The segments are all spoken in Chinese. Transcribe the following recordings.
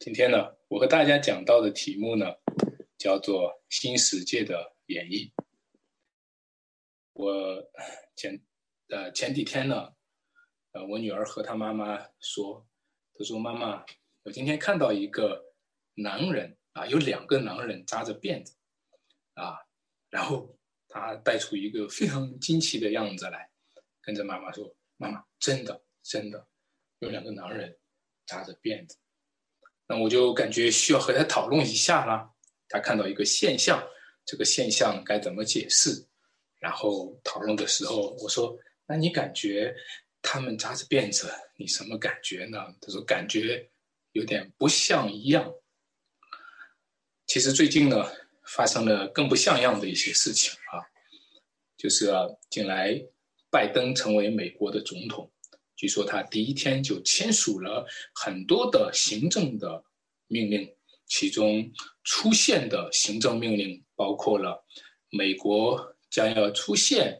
今天呢，我和大家讲到的题目呢，叫做《新世界的演绎》。我前呃前几天呢，呃，我女儿和她妈妈说，她说妈妈，我今天看到一个男人啊，有两个男人扎着辫子啊，然后他带出一个非常惊奇的样子来，跟着妈妈说，妈妈，真的真的有两个男人扎着辫子。那我就感觉需要和他讨论一下啦。他看到一个现象，这个现象该怎么解释？然后讨论的时候，我说：“那你感觉他们扎着辫子，你什么感觉呢？”他说：“感觉有点不像一样。”其实最近呢，发生了更不像样的一些事情啊，就是啊，近来拜登成为美国的总统。据说他第一天就签署了很多的行政的命令，其中出现的行政命令包括了美国将要出现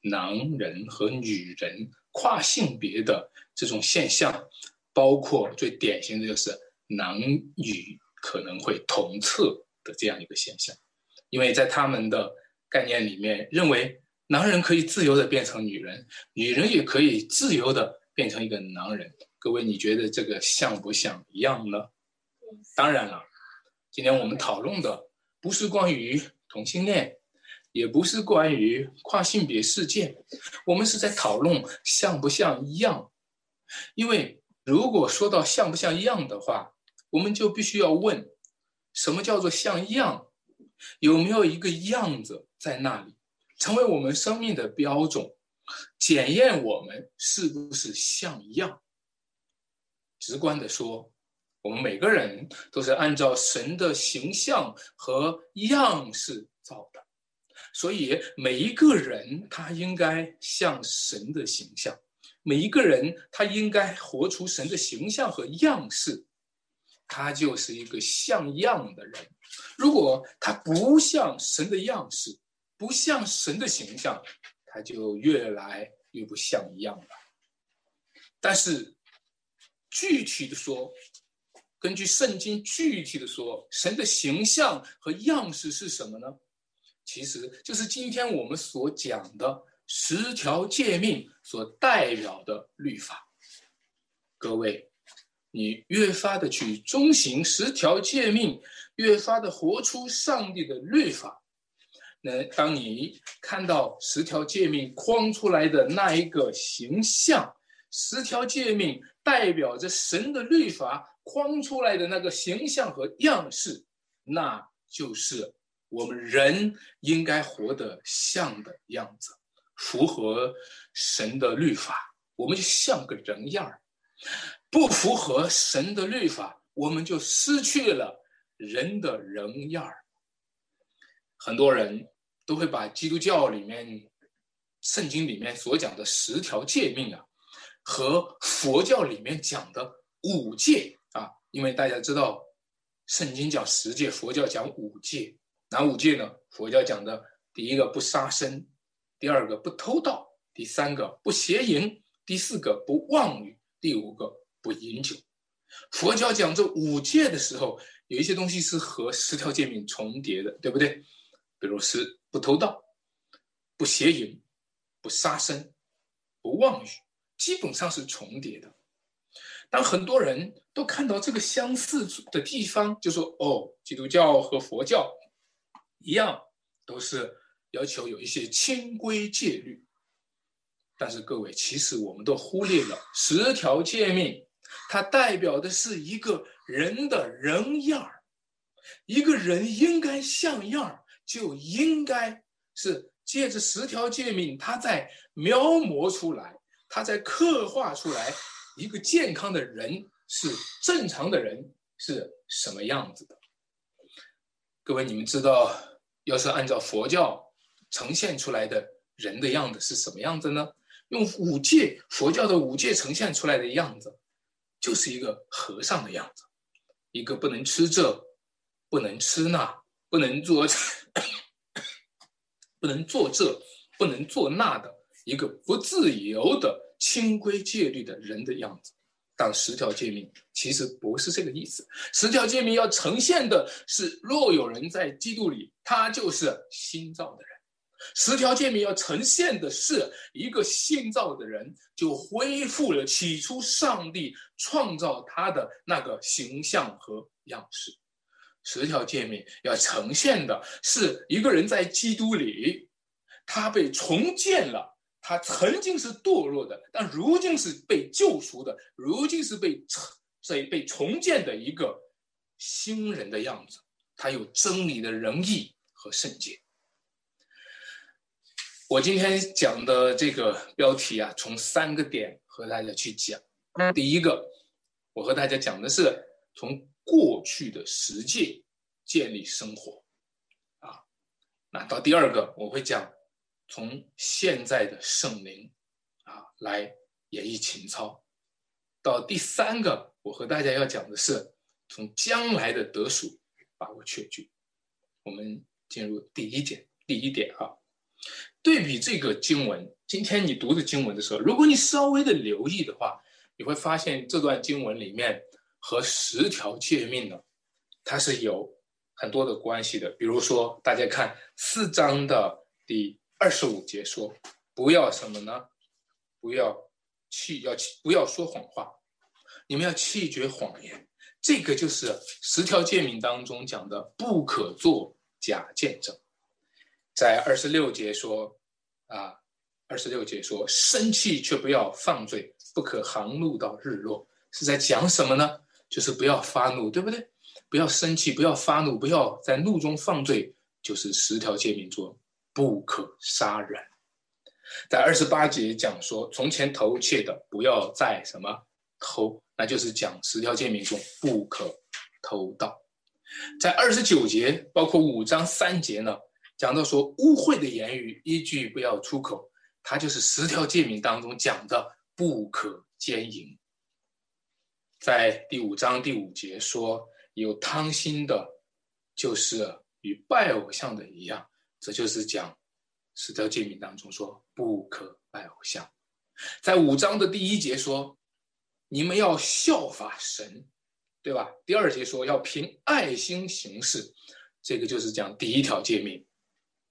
男人和女人跨性别的这种现象，包括最典型的就是男女可能会同厕的这样一个现象，因为在他们的概念里面，认为男人可以自由的变成女人，女人也可以自由的。变成一个男人，各位，你觉得这个像不像一样呢？当然了，今天我们讨论的不是关于同性恋，也不是关于跨性别事件，我们是在讨论像不像一样。因为如果说到像不像一样的话，我们就必须要问：什么叫做像一样？有没有一个样子在那里，成为我们生命的标准？检验我们是不是像样？直观的说，我们每个人都是按照神的形象和样式造的，所以每一个人他应该像神的形象，每一个人他应该活出神的形象和样式，他就是一个像样的人。如果他不像神的样式，不像神的形象，他就越来越不像一样了。但是具体的说，根据圣经具体的说，神的形象和样式是什么呢？其实就是今天我们所讲的十条诫命所代表的律法。各位，你越发的去遵行十条诫命，越发的活出上帝的律法。那当你看到十条诫命框出来的那一个形象，十条诫命代表着神的律法框出来的那个形象和样式，那就是我们人应该活得像的样子，符合神的律法，我们就像个人样儿；不符合神的律法，我们就失去了人的人样儿。很多人都会把基督教里面、圣经里面所讲的十条诫命啊，和佛教里面讲的五戒啊，因为大家知道，圣经讲十戒，佛教讲五戒。哪五戒呢？佛教讲的第一个不杀生，第二个不偷盗，第三个不邪淫，第四个不妄语，第五个不饮酒。佛教讲这五戒的时候，有一些东西是和十条诫命重叠的，对不对？比如是不偷盗、不邪淫、不杀生、不妄语，基本上是重叠的。当很多人都看到这个相似的地方，就说：“哦，基督教和佛教一样，都是要求有一些清规戒律。”但是各位，其实我们都忽略了十条诫命，它代表的是一个人的人样儿，一个人应该像样儿。就应该是借着十条诫命，他在描摹出来，他在刻画出来一个健康的人是正常的人是什么样子的。各位，你们知道，要是按照佛教呈现出来的人的样子是什么样子呢？用五戒，佛教的五戒呈现出来的样子，就是一个和尚的样子，一个不能吃这，不能吃那。不能做，不能做这，不能做那的一个不自由的清规戒律的人的样子，但十条诫命其实不是这个意思。十条诫命要呈现的是，若有人在基督里，他就是新造的人。十条诫命要呈现的是，一个新造的人就恢复了起初上帝创造他的那个形象和样式。十条诫命要呈现的是，一个人在基督里，他被重建了。他曾经是堕落的，但如今是被救赎的，如今是被所以被重建的一个新人的样子。他有真理的仁义和圣洁。我今天讲的这个标题啊，从三个点和大家去讲。第一个，我和大家讲的是从过去的实践建立生活，啊，那到第二个，我会讲。从现在的圣灵啊来演绎情操，到第三个，我和大家要讲的是从将来的得数把握确据。我们进入第一点，第一点啊，对比这个经文，今天你读的经文的时候，如果你稍微的留意的话，你会发现这段经文里面和十条诫命呢，它是有很多的关系的。比如说，大家看四章的第。二十五节说，不要什么呢？不要弃，要弃，不要说谎话。你们要弃绝谎言。这个就是十条诫命当中讲的，不可做假见证。在二十六节说，啊，二十六节说，生气却不要放罪，不可航怒到日落，是在讲什么呢？就是不要发怒，对不对？不要生气，不要发怒，不要在怒中放罪，就是十条诫命中。不可杀人，在二十八节讲说，从前偷窃的不要再什么偷，那就是讲十条诫命中不可偷盗。在二十九节，包括五章三节呢，讲到说污秽的言语一句不要出口，它就是十条诫命当中讲的不可奸淫。在第五章第五节说，有贪心的，就是与拜偶像的一样。这就是讲十条诫命当中说不可拜偶像，在五章的第一节说你们要效法神，对吧？第二节说要凭爱心行事，这个就是讲第一条诫命，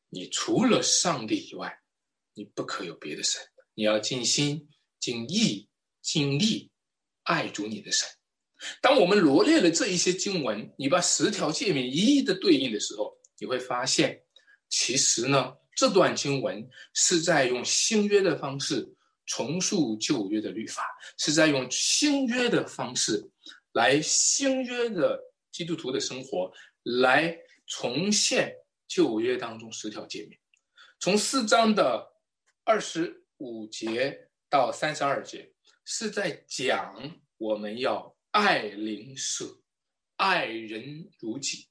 你除了上帝以外，你不可有别的神，你要尽心、尽意、尽力爱主你的神。当我们罗列了这一些经文，你把十条诫命一一的对应的时候，你会发现。其实呢，这段经文是在用新约的方式重塑旧约的律法，是在用新约的方式来新约的基督徒的生活来重现旧约当中十条诫命。从四章的二十五节到三十二节，是在讲我们要爱邻舍，爱人如己。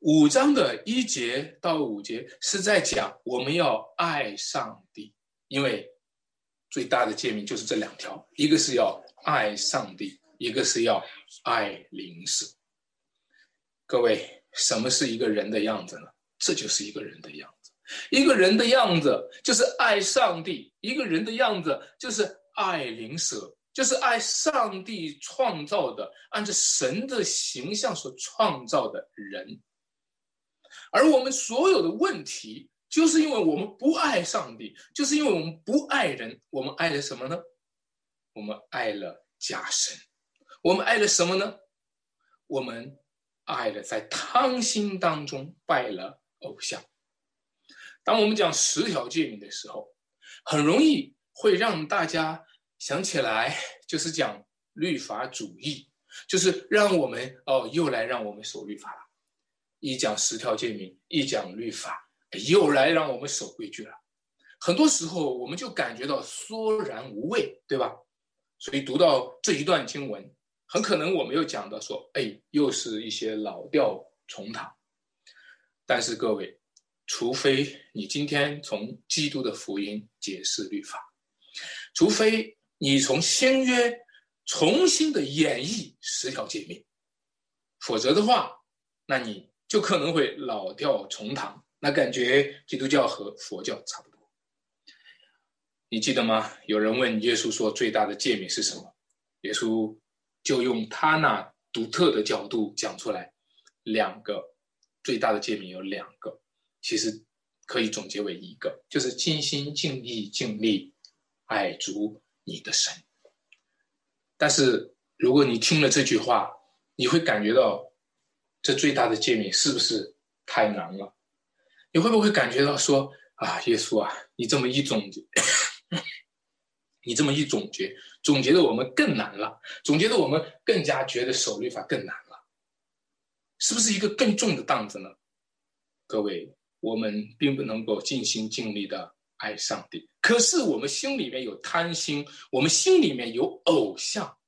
五章的一节到五节是在讲我们要爱上帝，因为最大的诫命就是这两条，一个是要爱上帝，一个是要爱邻舍。各位，什么是一个人的样子呢？这就是一个人的样子。一个人的样子就是爱上帝，一个人的样子就是爱邻舍，就是爱上帝创造的，按照神的形象所创造的人。而我们所有的问题，就是因为我们不爱上帝，就是因为我们不爱人。我们爱了什么呢？我们爱了假神。我们爱了什么呢？我们爱了在贪心当中拜了偶像。当我们讲十条诫命的时候，很容易会让大家想起来，就是讲律法主义，就是让我们哦，又来让我们守律法了。一讲十条诫命，一讲律法，又来让我们守规矩了。很多时候，我们就感觉到索然无味，对吧？所以读到这一段经文，很可能我们又讲到说，哎，又是一些老调重弹。但是各位，除非你今天从基督的福音解释律法，除非你从新约重新的演绎十条诫命，否则的话，那你。就可能会老调重弹，那感觉基督教和佛教差不多。你记得吗？有人问耶稣说：“最大的诫命是什么？”耶稣就用他那独特的角度讲出来，两个最大的诫命有两个，其实可以总结为一个，就是尽心尽意尽力爱主你的神。但是如果你听了这句话，你会感觉到这最大的诫命是不是太难了？你会不会感觉到说啊，耶稣啊，你这么一总结，你这么一总结，总结的我们更难了，总结的我们更加觉得守律法更难了，是不是一个更重的担子呢？各位，我们并不能够尽心尽力的爱上帝，可是我们心里面有贪心，我们心里面有偶像，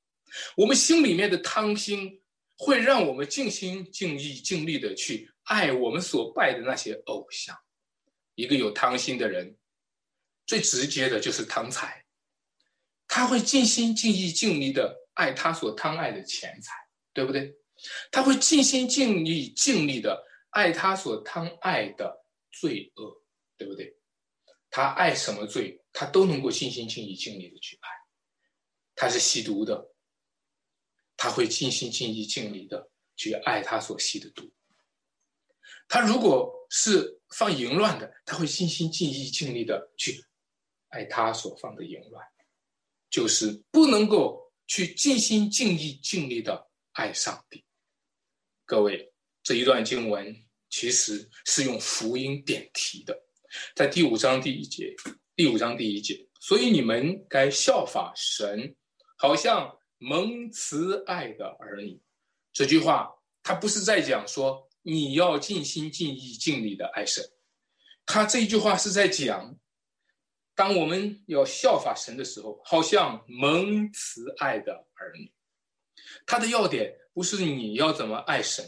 我们心里面的贪心会让我们尽心尽意尽力的去爱我们所拜的那些偶像。一个有贪心的人，最直接的就是贪财。他会尽心尽意尽力的爱他所贪爱的钱财，对不对？他会尽心尽力尽力的爱他所贪爱的罪恶，对不对？他爱什么罪，他都能够尽心尽意尽力的去爱。他是吸毒的，他会尽心尽意尽力的去爱他所吸的毒。他如果是放淫乱的，他会尽心尽意尽力的去爱他所放的淫乱。就是不能够去尽心尽意尽力的爱上帝。各位，这一段经文其实是用福音点题的，在第五章第一节，第五章第一节，所以你们该效法神，好像蒙慈爱的儿女。这句话，他不是在讲说你要尽心尽意尽力的爱神，他这句话是在讲。当我们要效法神的时候，好像蒙慈爱的儿女。他的要点不是你要怎么爱神，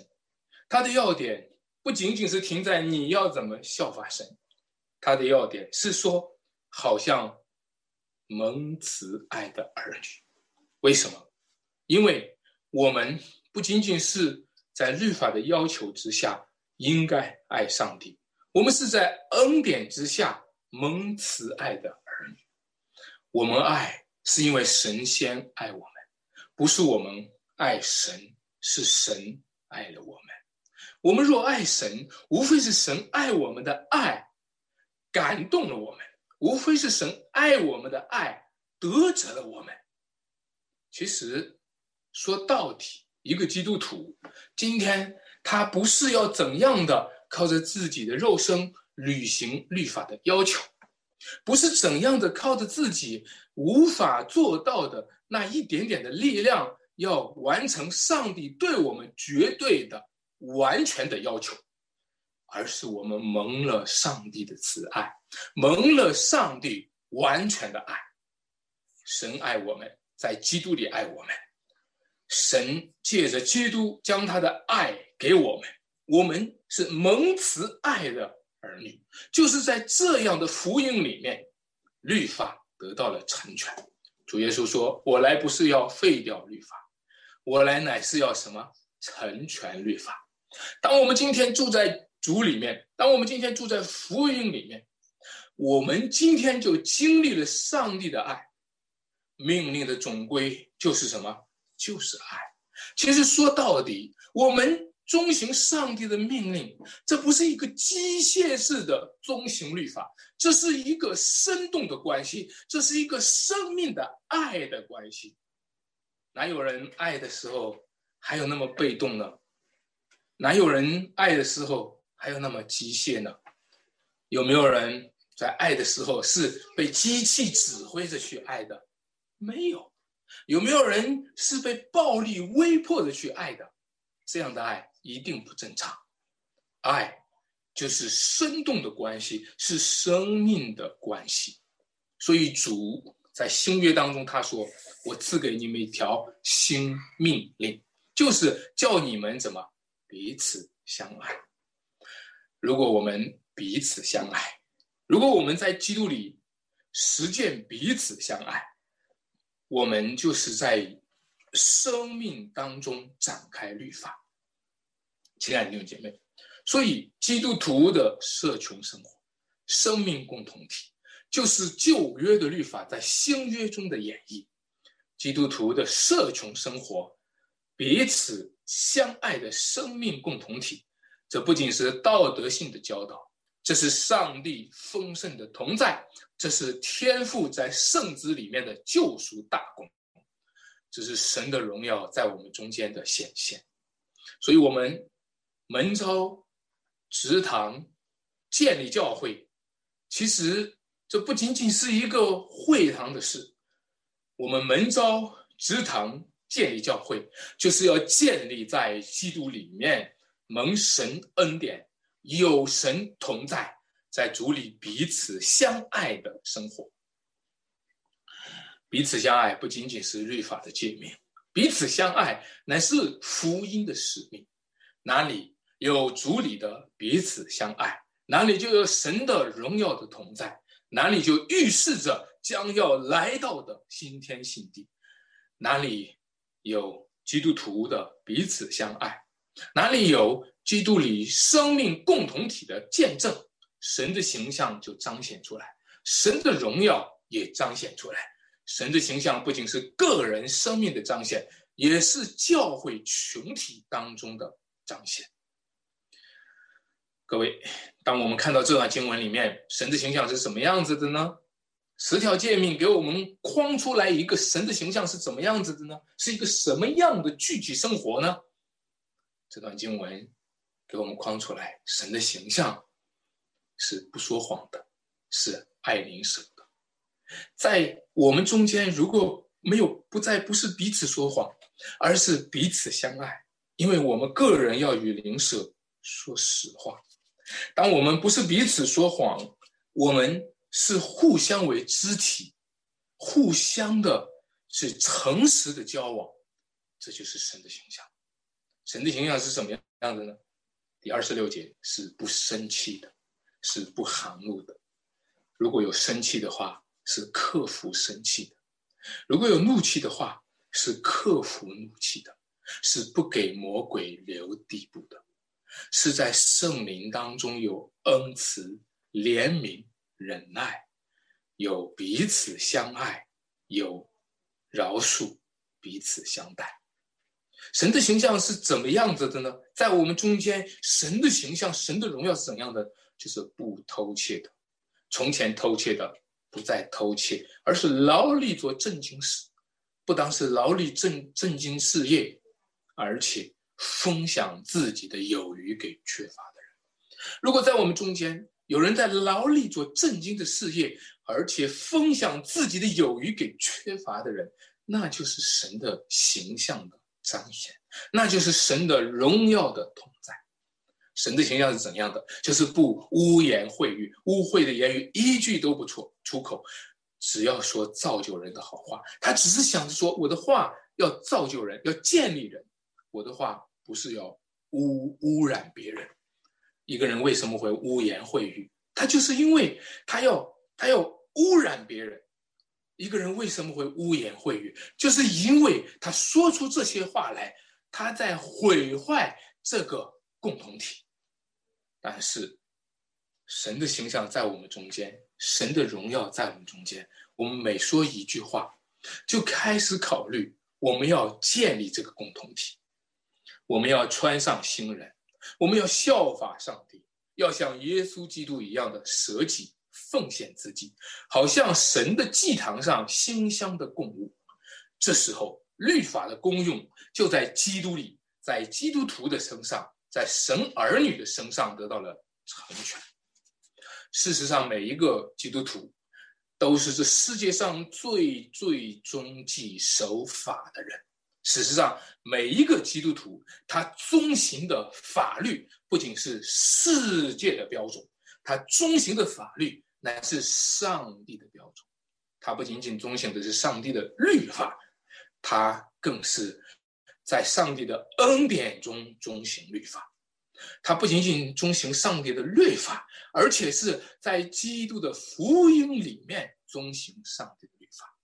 他的要点不仅仅是停在你要怎么效法神，他的要点是说，好像蒙慈爱的儿女。为什么？因为我们不仅仅是在律法的要求之下应该爱上帝，我们是在恩典之下。蒙慈爱的儿女，我们爱是因为神仙爱我们，不是我们爱神，是神爱了我们。我们若爱神，无非是神爱我们的爱感动了我们，无非是神爱我们的爱得着了我们。其实说到底，一个基督徒今天他不是要怎样的靠着自己的肉身。履行律法的要求，不是怎样的靠着自己无法做到的那一点点的力量，要完成上帝对我们绝对的、完全的要求，而是我们蒙了上帝的慈爱，蒙了上帝完全的爱。神爱我们，在基督里爱我们，神借着基督将他的爱给我们，我们是蒙慈爱的。儿女就是在这样的福音里面，律法得到了成全。主耶稣说：“我来不是要废掉律法，我来乃是要什么成全律法。”当我们今天住在主里面，当我们今天住在福音里面，我们今天就经历了上帝的爱。命令的总归就是什么？就是爱。其实说到底，我们。遵行上帝的命令，这不是一个机械式的遵行律法，这是一个生动的关系，这是一个生命的爱的关系。哪有人爱的时候还有那么被动呢？哪有人爱的时候还有那么机械呢？有没有人在爱的时候是被机器指挥着去爱的？没有。有没有人是被暴力威迫着去爱的？这样的爱。一定不正常，爱就是生动的关系，是生命的关系。所以主在新约当中他说：“我赐给你们一条新命令，就是叫你们怎么彼此相爱。如果我们彼此相爱，如果我们在基督里实践彼此相爱，我们就是在生命当中展开律法。”亲爱的弟兄姐妹，所以基督徒的社群生活、生命共同体，就是旧约的律法在新约中的演绎。基督徒的社群生活彼此相爱的生命共同体。这不仅是道德性的教导，这是上帝丰盛的同在，这是天父在圣子里面的救赎大功，这是神的荣耀在我们中间的显现。所以，我们门招、职堂、建立教会，其实这不仅仅是一个会堂的事。我们门招、职堂、建立教会，就是要建立在基督里面。蒙神恩典，有神同在，在主里彼此相爱的生活。彼此相爱不仅仅是律法的诫命，彼此相爱乃是福音的使命。哪里有主里的彼此相爱，哪里就有神的荣耀的同在，哪里就预示着将要来到的新天新地。哪里有基督徒的彼此相爱。哪里有基督里生命共同体的见证，神的形象就彰显出来，神的荣耀也彰显出来。神的形象不仅是个人生命的彰显，也是教会群体当中的彰显。各位，当我们看到这段经文里面，神的形象是什么样子的呢？十条诫命给我们框出来一个神的形象是怎么样子的呢？是一个什么样的具体生活呢？这段经文给我们框出来，神的形象是不说谎的，是爱邻舍的。在我们中间，如果没有不再不是彼此说谎，而是彼此相爱，因为我们个人要与邻舍说实话。当我们不是彼此说谎，我们是互相为肢体，互相的是诚实的交往，这就是神的形象。神的形象是什么样子呢？第二十六节是不生气的，是不含怒的。如果有生气的话，是克服生气的；如果有怒气的话，是克服怒气的，是不给魔鬼留地步的，是在圣灵当中有恩慈、怜悯、忍耐，有彼此相爱，有饶恕，彼此相待。神的形象是怎么样子的呢？在我们中间，神的形象、神的荣耀是怎样的？就是不偷窃的。从前偷窃的，不再偷窃，而是劳力做正经事。不单是劳力正正经事业，而且分享自己的有余给缺乏的人。如果在我们中间有人在劳力做正经的事业，而且分享自己的有余给缺乏的人，那就是神的形象的。彰显，那就是神的荣耀的同在。神的形象是怎样的？就是不污言秽语，污秽的言语一句都不错出口，只要说造就人的好话。他只是想着说，我的话要造就人，要建立人。我的话不是要污污染别人。一个人为什么会污言秽语？他就是因为他要他要污染别人。一个人为什么会污言秽语？就是因为他说出这些话来，他在毁坏这个共同体。但是，神的形象在我们中间，神的荣耀在我们中间。我们每说一句话，就开始考虑我们要建立这个共同体，我们要穿上新人，我们要效法上帝，要像耶稣基督一样的舍己。奉献自己，好像神的祭坛上馨香的供物。这时候，律法的功用就在基督里，在基督徒的身上，在神儿女的身上得到了成全。事实上，每一个基督徒都是这世界上最最终极守法的人。事实上，每一个基督徒他遵行的法律不仅是世界的标准，他遵行的法律。乃是上帝的标准，他不仅仅遵循的是上帝的律法，他更是在上帝的恩典中遵循律法。他不仅仅遵循上帝的律法，而且是在基督的福音里面遵循上帝的律法。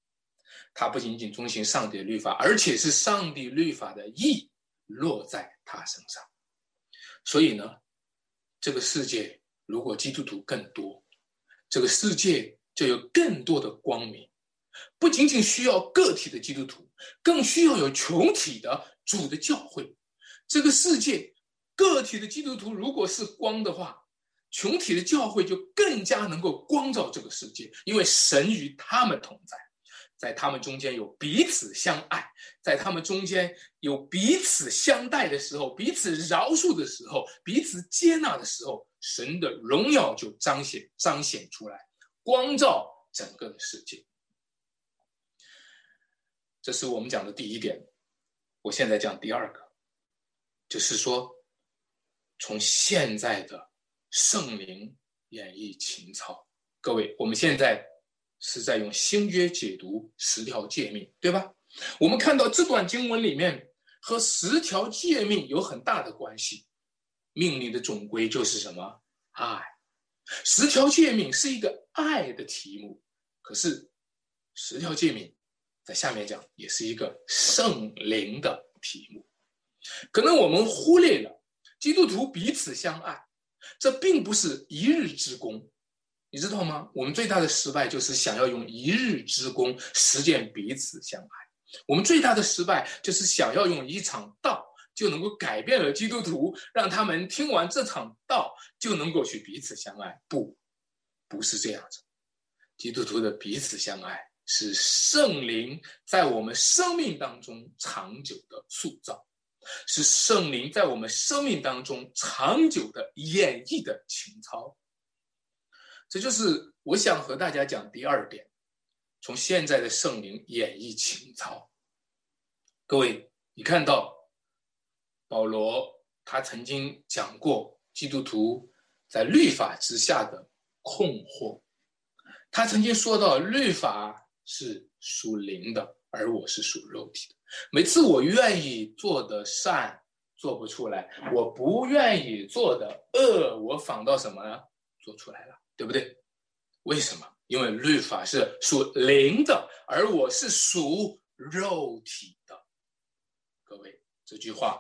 他不仅仅遵循上帝的律法，而且是上帝律法的意落在他身上。所以呢，这个世界如果基督徒更多，这个世界就有更多的光明，不仅仅需要个体的基督徒，更需要有群体的主的教会。这个世界个体的基督徒如果是光的话，群体的教会就更加能够光照这个世界，因为神与他们同在。在他们中间有彼此相爱，在他们中间有彼此相待的时候，彼此饶恕的时候，彼此接纳的时候，神的荣耀就彰显彰显出来，光照整个的世界。这是我们讲的第一点。我现在讲第二个，就是说，从现在的圣灵演绎情操，各位，我们现在。是在用新约解读十条诫命，对吧？我们看到这段经文里面和十条诫命有很大的关系。命令的总归就是什么？爱。十条诫命是一个爱的题目，可是十条诫命在下面讲也是一个圣灵的题目。可能我们忽略了基督徒彼此相爱，这并不是一日之功。你知道吗？我们最大的失败就是想要用一日之功实践彼此相爱。我们最大的失败就是想要用一场道就能够改变了基督徒，让他们听完这场道就能够去彼此相爱。不，不是这样子。基督徒的彼此相爱是圣灵在我们生命当中长久的塑造，是圣灵在我们生命当中长久的演绎的情操。这就是我想和大家讲第二点，从现在的圣灵演绎情操。各位，你看到保罗他曾经讲过基督徒在律法之下的困惑，他曾经说到律法是属灵的，而我是属肉体的。每次我愿意做的善做不出来，我不愿意做的恶，我反倒什么呢？做出来了。对不对？为什么？因为律法是属灵的，而我是属肉体的。各位，这句话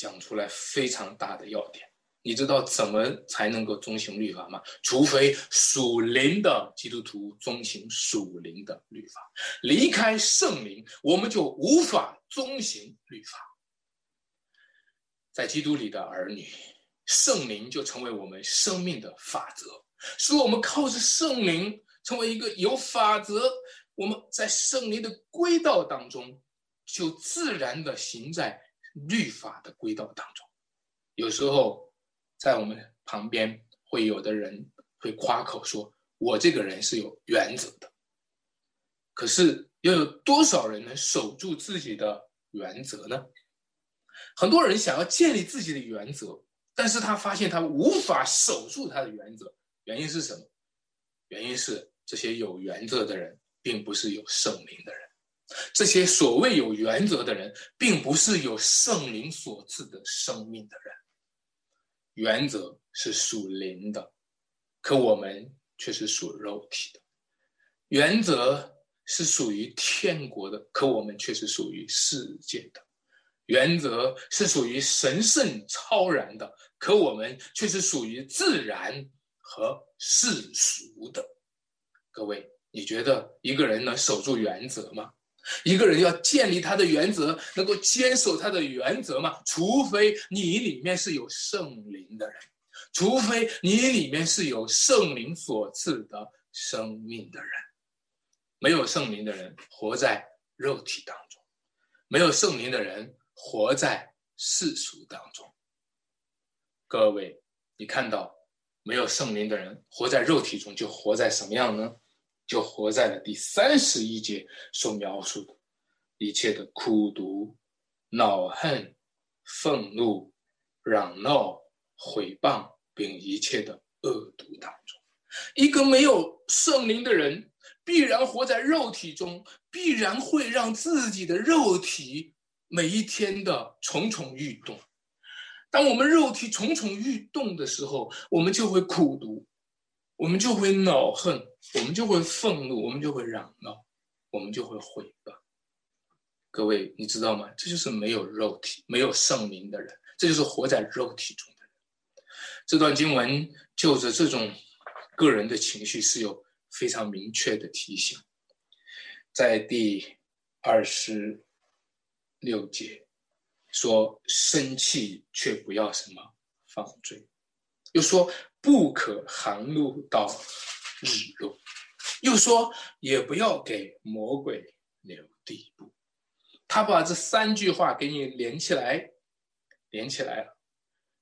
讲出来非常大的要点。你知道怎么才能够遵行律法吗？除非属灵的基督徒遵行属灵的律法，离开圣灵，我们就无法遵行律法。在基督里的儿女，圣灵就成为我们生命的法则。使我们靠着圣灵成为一个有法则，我们在圣灵的轨道当中，就自然的行在律法的轨道当中。有时候，在我们旁边会有的人会夸口说：“我这个人是有原则的。”可是，又有多少人能守住自己的原则呢？很多人想要建立自己的原则，但是他发现他无法守住他的原则。原因是什么？原因是这些有原则的人，并不是有圣灵的人。这些所谓有原则的人，并不是有圣灵所赐的生命的人。原则是属灵的，可我们却是属肉体的。原则是属于天国的，可我们却是属于世界的。原则是属于神圣超然的，可我们却是属于自然。和世俗的各位，你觉得一个人能守住原则吗？一个人要建立他的原则，能够坚守他的原则吗？除非你里面是有圣灵的人，除非你里面是有圣灵所赐的生命的人。没有圣灵的人活在肉体当中，没有圣灵的人活在世俗当中。各位，你看到？没有圣灵的人活在肉体中，就活在什么样呢？就活在了第三十一节所描述的一切的苦毒、恼恨、愤怒、嚷闹、毁谤，并一切的恶毒当中。一个没有圣灵的人，必然活在肉体中，必然会让自己的肉体每一天的蠢蠢欲动。当我们肉体蠢蠢欲动的时候，我们就会苦读，我们就会恼恨，我们就会愤怒，我们就会嚷闹，我们就会毁谤。各位，你知道吗？这就是没有肉体、没有圣灵的人，这就是活在肉体中的人。这段经文就着这种个人的情绪是有非常明确的提醒，在第二十六节说：“生气却不要什么放罪。”又说：“不可含怒到日落。”又说：“也不要给魔鬼留地步。”他把这三句话给你连起来，连起来了。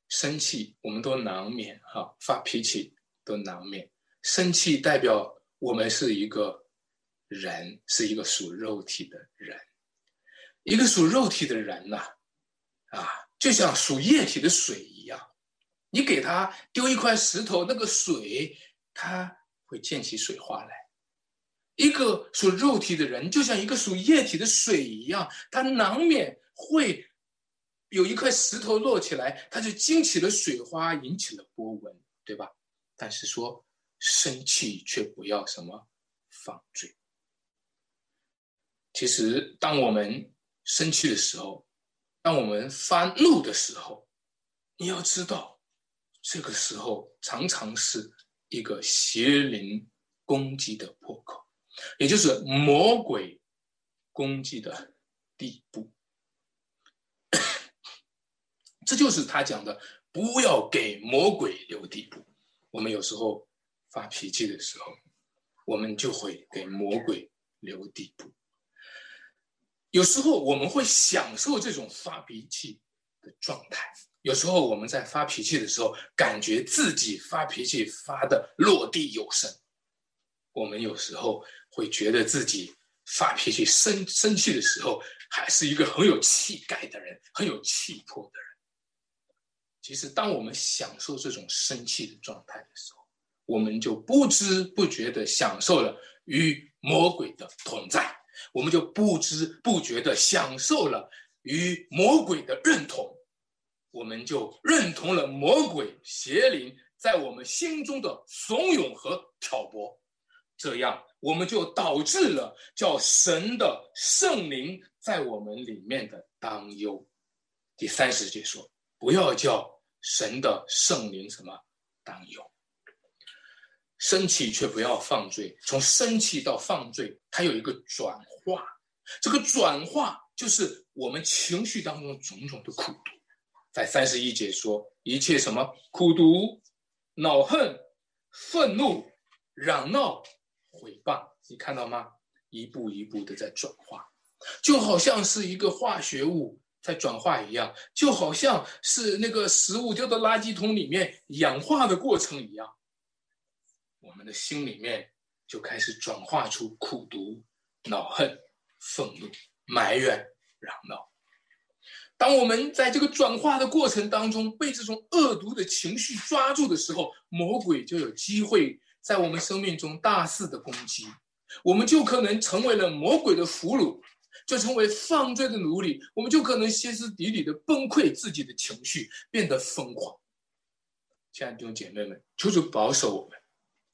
生气我们都难免哈，发脾气都难免。生气代表我们是一个人，是一个属肉体的人。一个属肉体的人呐，啊，就像属液体的水一样，你给他丢一块石头，那个水它会溅起水花来。一个属肉体的人，就像一个属液体的水一样，他难免会。有一块石头落起来，它就惊起了水花，引起了波纹，对吧？但是说生气却不要什么放罪。其实，当我们生气的时候，当我们发怒的时候，你要知道，这个时候常常是一个邪灵攻击的破口，也就是魔鬼攻击的地步。这就是他讲的，不要给魔鬼留地步。我们有时候发脾气的时候，我们就会给魔鬼留地步。有时候我们会享受这种发脾气的状态。有时候我们在发脾气的时候，感觉自己发脾气发的落地有声。我们有时候会觉得自己发脾气、生生气的时候，还是一个很有气概的人，很有气魄的人。其实，当我们享受这种生气的状态的时候，我们就不知不觉的享受了与魔鬼的同在，我们就不知不觉的享受了与魔鬼的认同，我们就认同了魔鬼邪灵在我们心中的怂恿和挑拨，这样我们就导致了叫神的圣灵在我们里面的担忧。第三十节说。不要叫神的圣灵什么担忧，生气却不要放罪。从生气到放罪，它有一个转化，这个转化就是我们情绪当中种种的苦毒。在三十一节说，一切什么苦毒、恼恨、愤怒、嚷闹、毁谤，你看到吗？一步一步的在转化，就好像是一个化学物。在转化一样，就好像是那个食物丢到垃圾桶里面氧化的过程一样，我们的心里面就开始转化出苦毒、恼恨、愤怒、埋怨、嚷闹。当我们在这个转化的过程当中被这种恶毒的情绪抓住的时候，魔鬼就有机会在我们生命中大肆的攻击，我们就可能成为了魔鬼的俘虏。就成为犯罪的奴隶，我们就可能歇斯底里的崩溃自己的情绪，变得疯狂。亲爱的弟兄姐妹们，求主保守我们，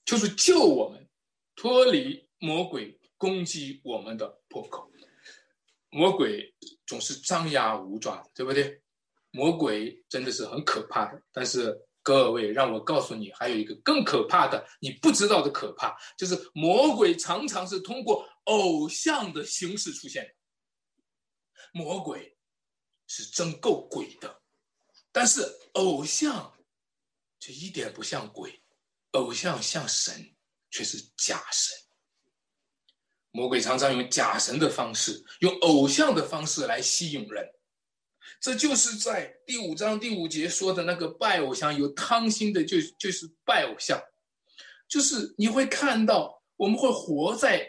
求主救我们，脱离魔鬼攻击我们的破口。魔鬼总是张牙舞爪的，对不对？魔鬼真的是很可怕的。但是各位，让我告诉你，还有一个更可怕的，你不知道的可怕，就是魔鬼常常是通过偶像的形式出现。魔鬼是真够鬼的，但是偶像却一点不像鬼，偶像像神，却是假神。魔鬼常常用假神的方式，用偶像的方式来吸引人，这就是在第五章第五节说的那个拜偶像，有贪心的就就是拜偶像，就是你会看到我们会活在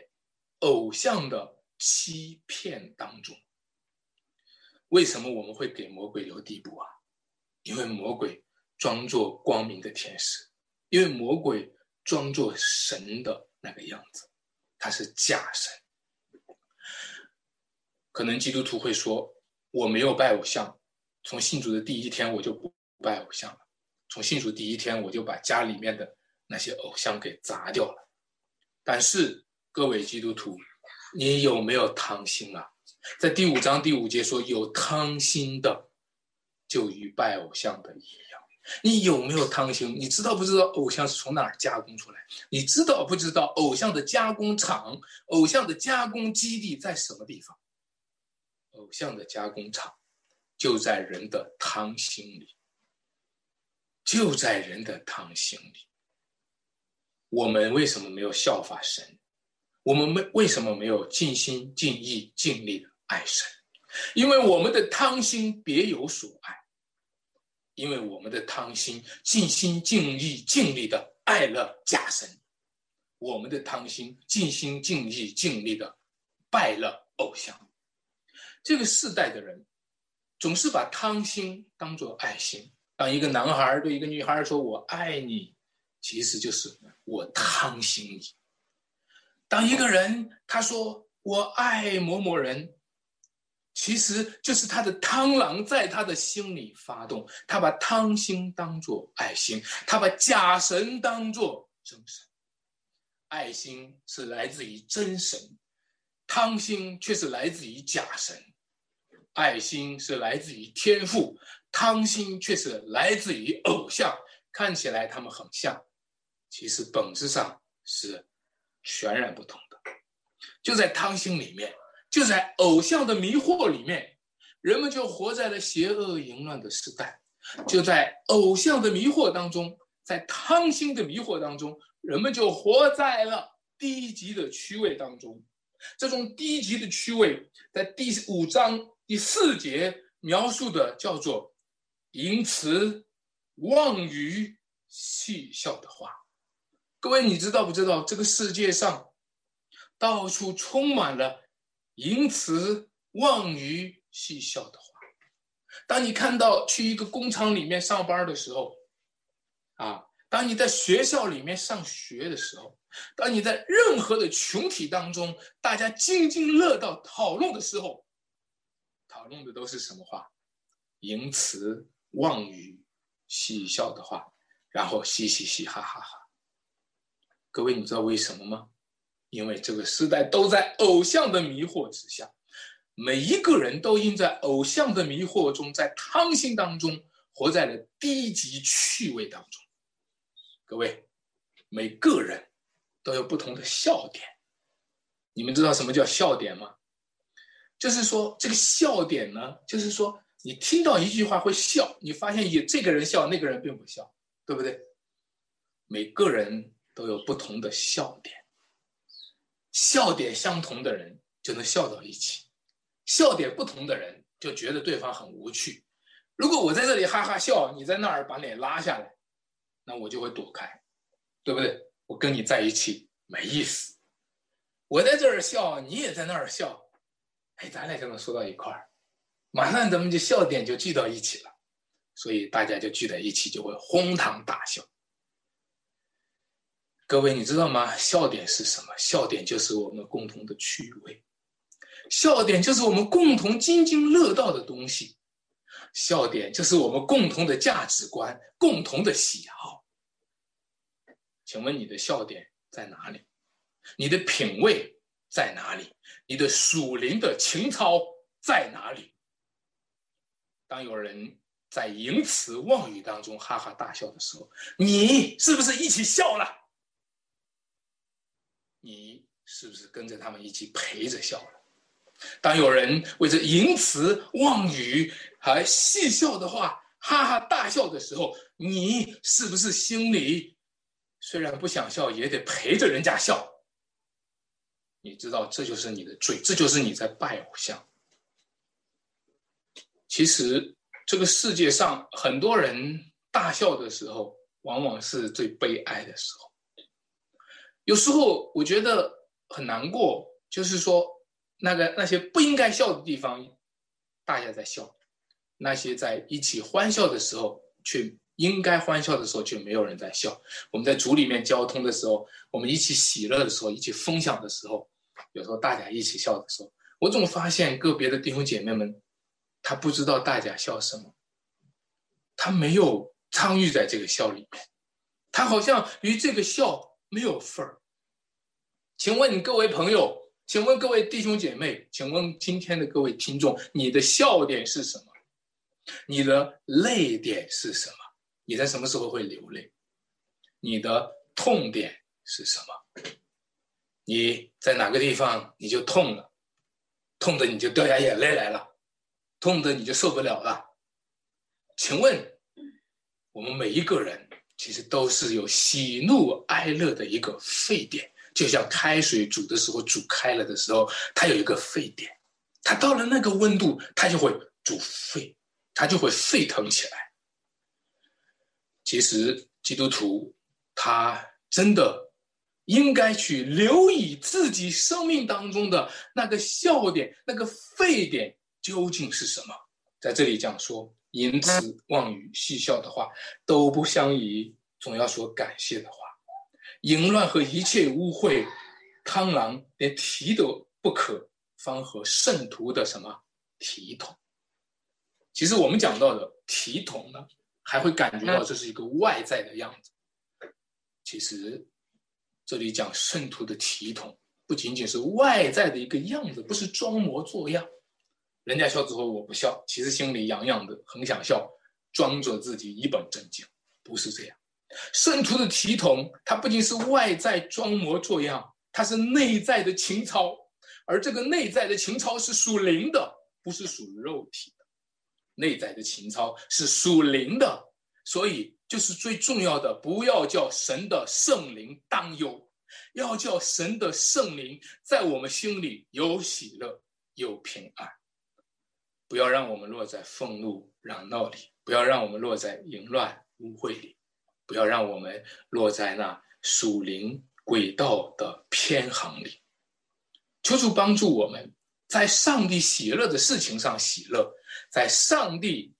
偶像的欺骗当中。为什么我们会给魔鬼留地步啊？因为魔鬼装作光明的天使，因为魔鬼装作神的那个样子，他是假神。可能基督徒会说：“我没有拜偶像，从信主的第一天我就不拜偶像了。从信主第一天我就把家里面的那些偶像给砸掉了。”但是各位基督徒，你有没有贪心啊？在第五章第五节说：“有贪心的，就与拜偶像的一样。”你有没有汤心？你知道不知道偶像是从哪儿加工出来？你知道不知道偶像的加工厂、偶像的加工基地在什么地方？偶像的加工厂就在人的汤心里，就在人的汤心里。我们为什么没有效法神？我们没为什么没有尽心尽意尽力的爱神？因为我们的汤心别有所爱，因为我们的汤心尽心尽意尽力的爱了假神，我们的汤心尽心尽意尽力的拜了偶像。这个世代的人总是把汤心当作爱心。当一个男孩对一个女孩说“我爱你”，其实就是我汤心你。当一个人他说“我爱某某人”，其实就是他的汤狼在他的心里发动，他把汤心当作爱心，他把假神当作真神。爱心是来自于真神，汤心却是来自于假神。爱心是来自于天赋，汤心却是来自于偶像。看起来他们很像，其实本质上是全然不同的。就在汤心里面，就在偶像的迷惑里面，人们就活在了邪恶淫乱的时代。就在偶像的迷惑当中，在贪心的迷惑当中，人们就活在了低级的趣味当中。这种低级的趣味，在第五章。第四节描述的叫做淫词妄语戏笑的话，各位你知道不知道？这个世界上到处充满了淫词妄语嬉笑的话。当你看到去一个工厂里面上班的时候，啊，当你在学校里面上学的时候，当你在任何的群体当中，大家津津乐道讨论的时候。讨论的都是什么话？淫词妄语、嬉笑的话，然后嘻嘻嘻哈哈哈。各位，你知道为什么吗？因为这个时代都在偶像的迷惑之下，每一个人都因在偶像的迷惑中，在汤心当中，活在了低级趣味当中。各位，每个人都有不同的笑点。你们知道什么叫笑点吗？就是说，这个笑点呢，就是说，你听到一句话会笑，你发现也这个人笑，那个人并不笑，对不对？每个人都有不同的笑点，笑点相同的人就能笑到一起，笑点不同的人就觉得对方很无趣。如果我在这里哈哈笑，你在那儿把脸拉下来，那我就会躲开，对不对？我跟你在一起没意思。我在这儿笑，你也在那儿笑。哎，咱俩就能说到一块儿，马上咱们就笑点就聚到一起了，所以大家就聚在一起就会哄堂大笑。各位，你知道吗？笑点是什么？笑点就是我们共同的趣味，笑点就是我们共同津津乐道的东西，笑点就是我们共同的价值观、共同的喜好。请问你的笑点在哪里？你的品味？在哪里？你的属灵的情操在哪里？当有人在淫词妄语当中哈哈大笑的时候，你是不是一起笑了？你是不是跟着他们一起陪着笑了？当有人为这淫词妄语还戏笑的话哈哈大笑的时候，你是不是心里虽然不想笑，也得陪着人家笑？你知道，这就是你的罪，这就是你在拜偶像。其实，这个世界上很多人大笑的时候，往往是最悲哀的时候。有时候我觉得很难过，就是说，那个那些不应该笑的地方，大家在笑；那些在一起欢笑的时候，却应该欢笑的时候，却没有人在笑。我们在组里面交通的时候，我们一起喜乐的时候，一起分享的时候。有时候大家一起笑的时候，我总发现个别的弟兄姐妹们，他不知道大家笑什么，他没有参与在这个笑里面，他好像与这个笑没有份儿。请问各位朋友，请问各位弟兄姐妹，请问今天的各位听众，你的笑点是什么？你的泪点是什么？你在什么时候会流泪？你的痛点是什么？你在哪个地方你就痛了，痛的你就掉下眼泪来了，痛的你就受不了了。请问，我们每一个人其实都是有喜怒哀乐的一个沸点，就像开水煮的时候煮开了的时候，它有一个沸点，它到了那个温度，它就会煮沸，它就会沸腾起来。其实基督徒他真的应该去留意自己生命当中的那个笑点、那个沸点究竟是什么。在这里讲说。言辞妄语嬉笑的话都不相宜，总要说感谢的话。淫乱和一切污秽，贪婪连提都不可，方和圣徒的什么体统？其实我们讲到的体统呢，还会感觉到这是一个外在的样子。其实这里讲圣徒的体统，不仅仅是外在的一个样子，不是装模作样。人家笑之后我不笑，其实心里痒痒的，很想笑，装作自己一本正经，不是这样。圣徒的体统，它不仅是外在装模作样，它是内在的情操，而这个内在的情操是属灵的，不是属肉体的。内在的情操是属灵的，所以就是最重要的，不要叫神的圣灵担忧，要叫神的圣灵在我们心里有喜乐，有平安。不要让我们落在愤怒嚷闹里，不要让我们落在淫乱污秽里，不要让我们落在那属灵轨道的偏航里。求主帮助我们，在上帝喜乐的事情上喜乐，在上帝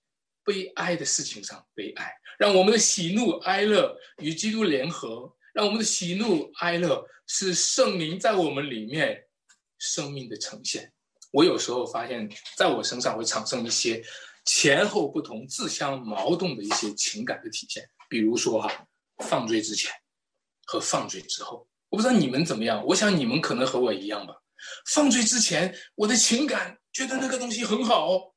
悲哀的事情上悲哀，让我们的喜怒哀乐与基督联合，让我们的喜怒哀乐是圣灵在我们里面生命的呈现。我有时候发现，在我身上会产生一些前后不同、自相矛盾的一些情感的体现。比如说哈，犯罪之前和犯罪之后，我不知道你们怎么样。我想你们可能和我一样吧。犯罪之前，我的情感觉得那个东西很好；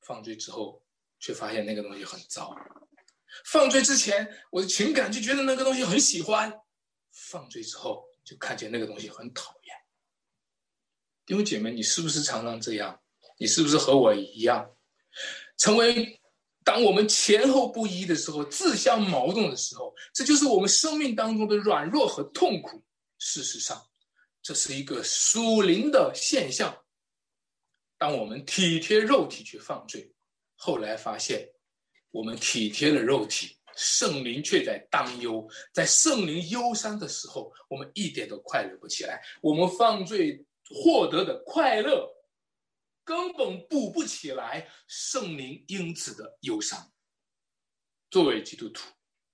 犯罪之后，却发现那个东西很糟。犯罪之前，我的情感就觉得那个东西很喜欢；犯罪之后，就看见那个东西很讨厌。弟兄姐妹，你是不是常常这样？你是不是和我一样，成为当我们前后不一的时候，自相矛盾的时候，这就是我们生命当中的软弱和痛苦。事实上，这是一个属灵的现象。当我们体贴肉体去犯罪，后来发现我们体贴了肉体，圣灵却在担忧。在圣灵忧伤的时候，我们一点都快乐不起来。我们犯罪。获得的快乐根本补不起来圣灵因此的忧伤。作为基督徒，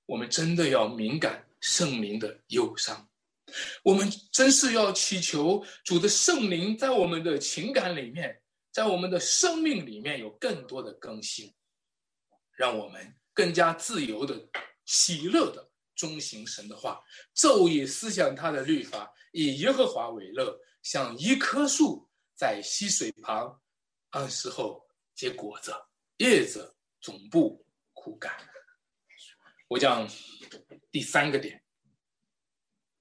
我们真的要敏感圣灵的忧伤，我们真是要祈求主的圣灵在我们的情感里面，在我们的生命里面有更多的更新，让我们更加自由的、喜乐的遵行神的话，昼夜思想他的律法，以耶和华为乐。像一棵树在溪水旁，按时候结果子，叶子总不枯干。我讲第三个点，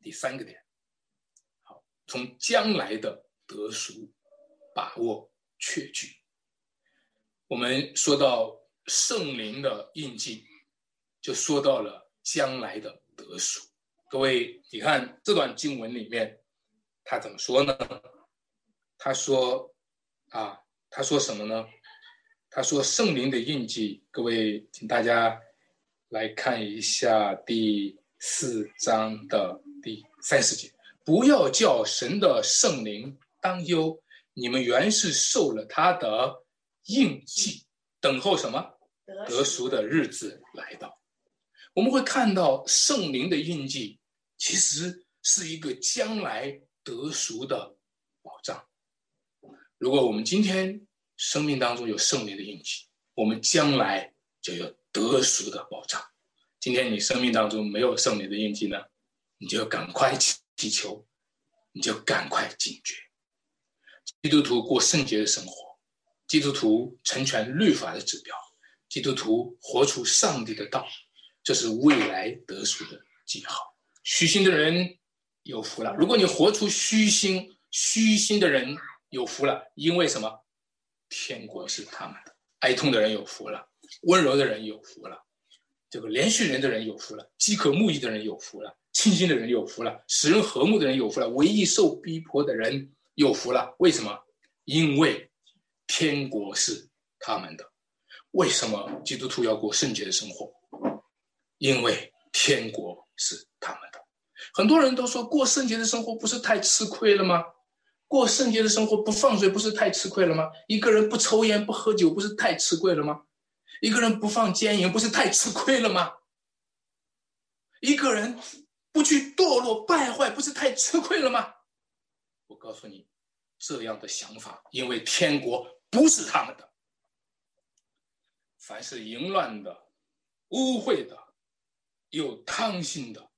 第三个点，好，从将来的得赎把握确据。我们说到圣灵的印记，就说到了将来的得赎。各位，你看这段经文里面。他怎么说呢？他说：“啊，他说什么呢？他说圣灵的印记。各位，请大家来看一下第四章的第三十节。不要叫神的圣灵担忧，你们原是受了他的印记，等候什么得赎的日子来到。我们会看到圣灵的印记，其实是一个将来。”得赎的保障。如果我们今天生命当中有圣灵的印记，我们将来就有得赎的保障。今天你生命当中没有圣灵的印记呢，你就赶快祈求，你就赶快警觉。基督徒过圣洁的生活，基督徒成全律法的指标，基督徒活出上帝的道，这是未来得赎的记号。虚心的人。有福了！如果你活出虚心，虚心的人有福了，因为什么？天国是他们的。哀痛的人有福了，温柔的人有福了，这个连续人的人有福了，饥渴慕义的人有福了，清心的人有福了，使人和睦的人有福了，唯一受逼迫的人有福了。为什么？因为天国是他们的。为什么基督徒要过圣洁的生活？因为天国是他们的。很多人都说过圣洁的生活不是太吃亏了吗？过圣洁的生活不放水不是太吃亏了吗？一个人不抽烟不喝酒不是太吃亏了吗？一个人不放奸淫不是太吃亏了吗？一个人不去堕落败坏不是太吃亏了吗？我告诉你，这样的想法，因为天国不是他们的。凡是淫乱的、污秽的、有贪心的，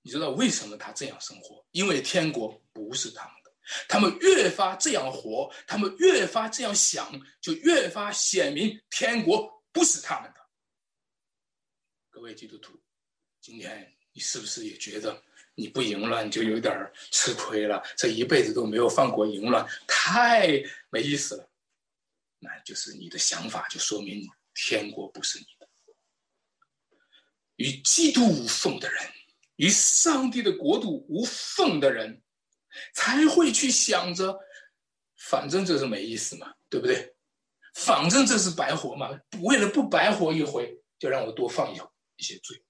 你知道为什么他这样生活？因为天国不是他们。他们越发这样活，他们越发这样想，就越发显明天国不是他们的。各位基督徒，今天你是不是也觉得你不淫乱就有点吃亏了？这一辈子都没有犯过淫乱，太没意思了。那就是你的想法，就说明天国不是你的。与基督无缝的人，与上帝的国度无缝的人，才会去想着，反正这是没意思嘛，对不对？反正这是白活嘛，为了不白活一回，就让我多放一一些罪。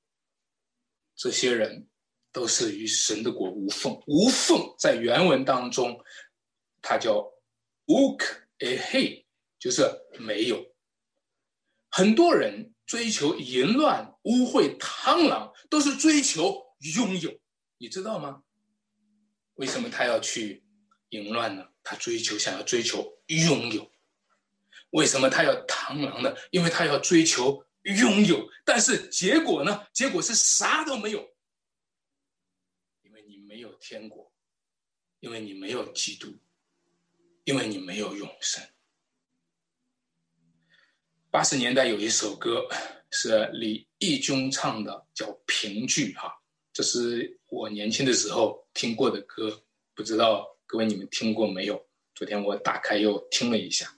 这些人都是与神的国无缝，无缝在原文当中，它叫 uk e he。就是没有，很多人追求淫乱、污秽、贪狼，都是追求拥有，你知道吗？为什么他要去淫乱呢？他追求想要追求拥有。为什么他要螳螂呢？因为他要追求拥有。但是结果呢？结果是啥都没有，因为你没有天国，因为你没有基督，因为你没有永生。八十年代有一首歌是李义军唱的，叫《评剧》哈，这是我年轻的时候听过的歌，不知道各位你们听过没有？昨天我打开又听了一下，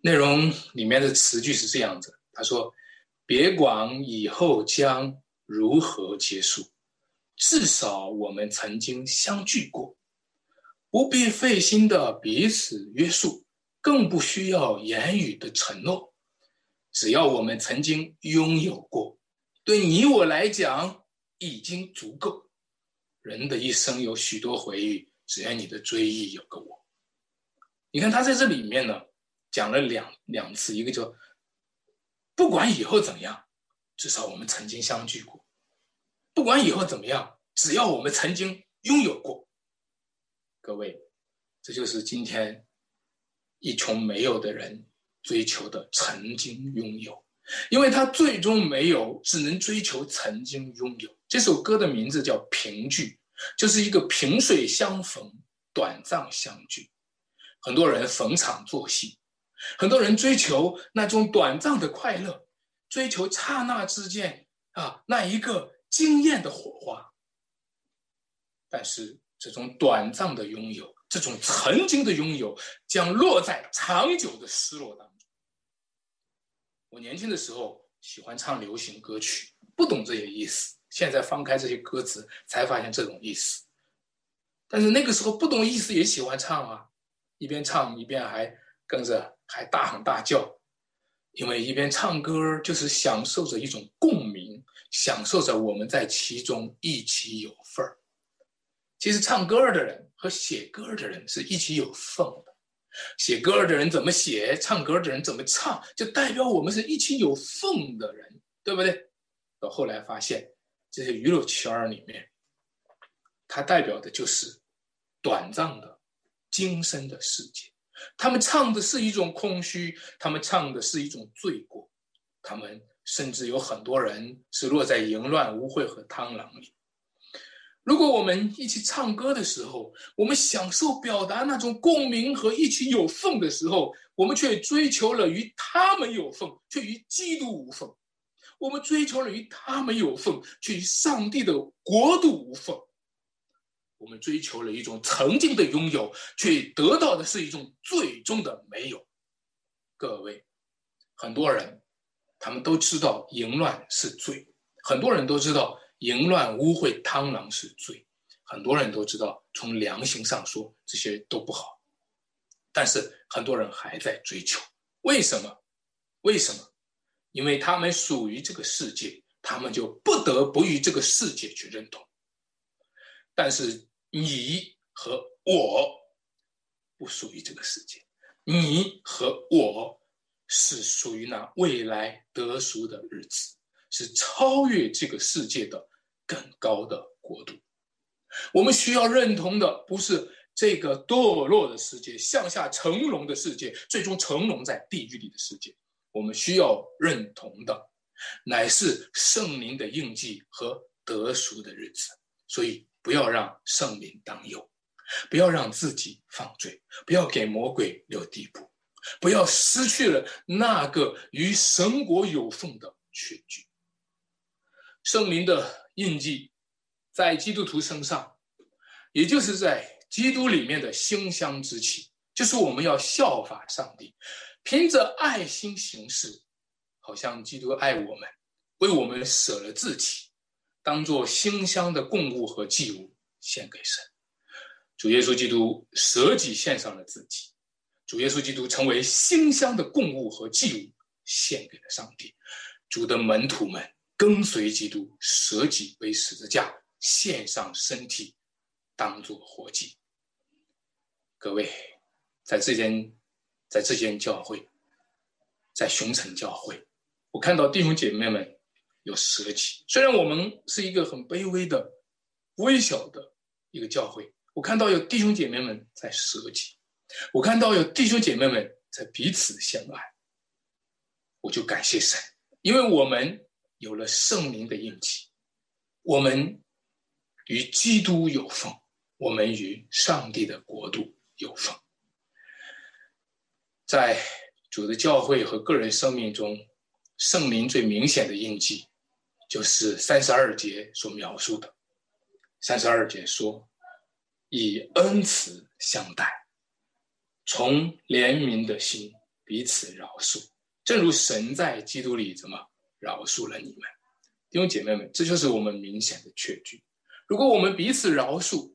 内容里面的词句是这样子，他说：“别管以后将如何结束，至少我们曾经相聚过，不必费心的彼此约束，更不需要言语的承诺。”只要我们曾经拥有过，对你我来讲已经足够。人的一生有许多回忆，只要你的追忆有个我。你看他在这里面呢，讲了两两次，一个叫不管以后怎样，至少我们曾经相聚过；不管以后怎么样，只要我们曾经拥有过。各位，这就是今天一穷没有的人。追求的曾经拥有，因为他最终没有，只能追求曾经拥有。这首歌的名字叫《平聚》，就是一个萍水相逢，短暂相聚。很多人逢场作戏，很多人追求那种短暂的快乐，追求刹那之间啊那一个惊艳的火花。但是这种短暂的拥有，这种曾经的拥有，将落在长久的失落当中。我年轻的时候喜欢唱流行歌曲，不懂这些意思。现在翻开这些歌词，才发现这种意思。但是那个时候不懂意思也喜欢唱啊，一边唱一边还跟着还大喊大叫，因为一边唱歌就是享受着一种共鸣，享受着我们在其中一起有份儿。其实唱歌的人和写歌的人是一起有份的。写歌的人怎么写，唱歌的人怎么唱，就代表我们是一起有份的人，对不对？到后来发现，这些娱乐圈里面，它代表的就是短暂的、今生的世界。他们唱的是一种空虚，他们唱的是一种罪过，他们甚至有很多人是落在淫乱、污秽和贪狼里。如果我们一起唱歌的时候，我们享受表达那种共鸣和一起有份的时候，我们却追求了与他们有份，却与基督无份；我们追求了与他们有份，却与上帝的国度无份。我们追求了一种曾经的拥有，却得到的是一种最终的没有。各位，很多人他们都知道淫乱是罪，很多人都知道淫乱污秽贪婪是罪，很多人都知道从良心上说这些都不好，但是很多人还在追求，为什么？为什么？因为他们属于这个世界，他们就不得不与这个世界去认同。但是你和我不属于这个世界，你和我是属于那未来得赎的日子，是超越这个世界的更高的国度。我们需要认同的不是这个堕落的世界，向下成龙的世界，最终成龙在地狱里的世界。我们需要认同的，乃是圣灵的印记和得赎的日子。所以，不要让圣灵当诱，不要让自己犯罪，不要给魔鬼留地步，不要失去了那个与神国有份的权据。圣灵的印记在基督徒身上，也就是在基督里面的馨香之气，就是我们要效法上帝。凭着爱心行事，好像基督爱我们，为我们舍了自己，当做馨香的供物和祭物献给神。主耶稣基督舍己献上了自己，主耶稣基督成为馨香的供物和祭物献给了上帝。主的门徒们跟随基督，舍己为十字架，献上身体，当做活祭。各位，在这间。在这间教会，在熊城教会，我看到弟兄姐妹们有舍己。虽然我们是一个很卑微的、微小的一个教会，我看到有弟兄姐妹们在舍己，我看到有弟兄姐妹们在彼此相爱，我就感谢神，因为我们有了圣灵的印记，我们与基督有份，我们与上帝的国度有份。在主的教会和个人生命中，圣灵最明显的印记，就是三十二节所描述的。三十二节说：“以恩慈相待，从怜悯的心彼此饶恕，正如神在基督里怎么饶恕了你们。”弟兄姐妹们，这就是我们明显的确据。如果我们彼此饶恕，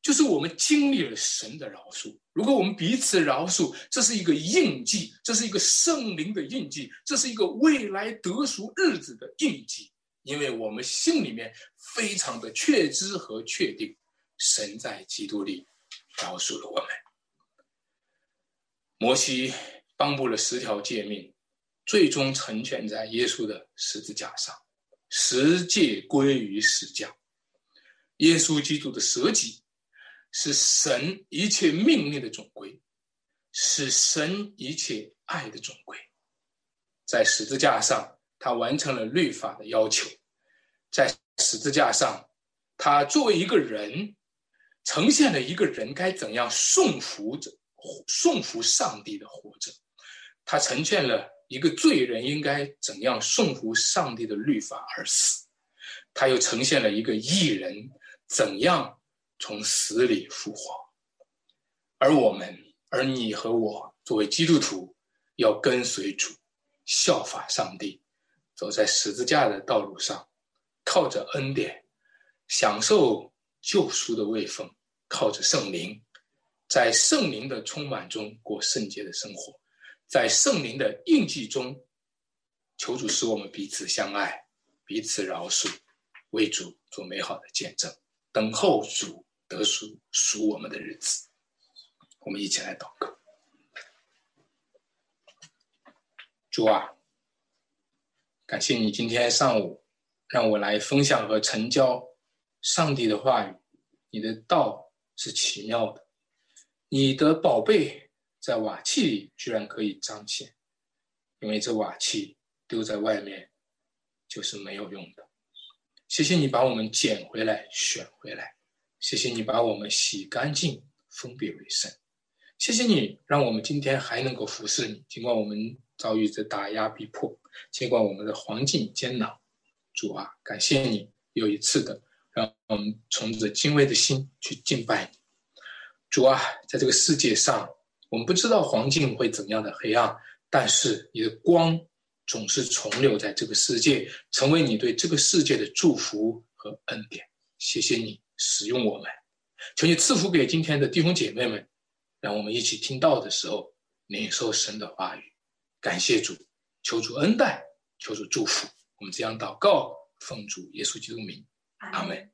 就是我们经历了神的饶恕。如果我们彼此饶恕，这是一个印记，这是一个圣灵的印记，这是一个未来得赎日子的印记。因为我们心里面非常的确知和确定，神在基督里饶恕了我们。摩西颁布了十条诫命，最终成全在耶稣的十字架上，十诫归于十架。耶稣基督的舍己。是神一切命令的总归，是神一切爱的总归。在十字架上，他完成了律法的要求；在十字架上，他作为一个人，呈现了一个人该怎样顺服着、顺服上帝的活着。他呈现了一个罪人应该怎样顺服上帝的律法而死。他又呈现了一个义人怎样。从死里复活，而我们，而你和我，作为基督徒，要跟随主，效法上帝，走在十字架的道路上，靠着恩典，享受救赎的位分，靠着圣灵，在圣灵的充满中过圣洁的生活，在圣灵的印记中，求主使我们彼此相爱，彼此饶恕，为主做美好的见证，等候主。得赎赎我们的日子，我们一起来祷告。主啊，感谢你今天上午让我来分享和成交上帝的话语。你的道是奇妙的，你的宝贝在瓦器里居然可以彰显，因为这瓦器丢在外面就是没有用的。谢谢你把我们捡回来、选回来。谢谢你把我们洗干净，分别为圣。谢谢你让我们今天还能够服侍你，尽管我们遭遇着打压逼迫，尽管我们的环境艰难。主啊，感谢你又一次的让我们从着敬畏的心去敬拜你。主啊，在这个世界上，我们不知道环境会怎样的黑暗，但是你的光总是存留在这个世界，成为你对这个世界的祝福和恩典。谢谢你使用我们，求你赐福给今天的弟兄姐妹们，让我们一起听到的时候领受神的话语。感谢主，求主恩待，求主祝福。我们这样祷告，奉主耶稣基督名，阿门。